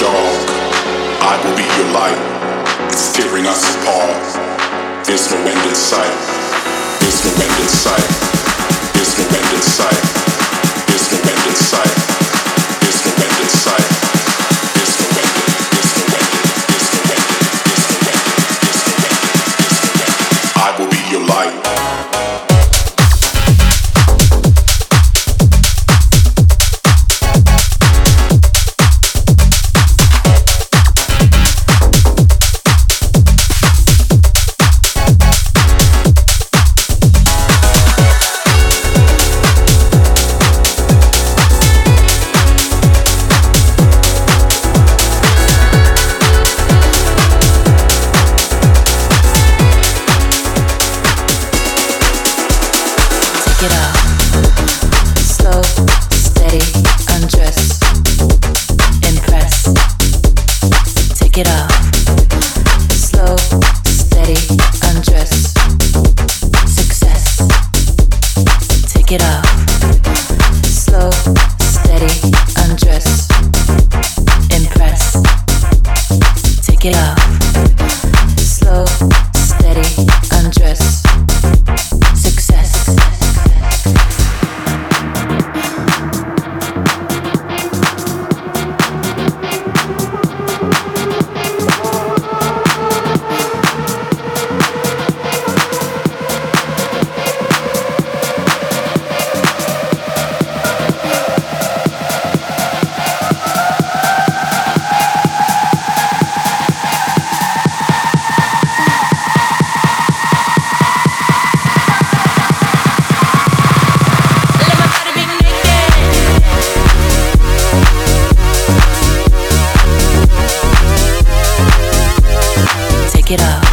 dog. I will be your light. It's tearing us apart. There's no end in sight. There's no end in sight. There's no end in sight. There's no end in sight. it up.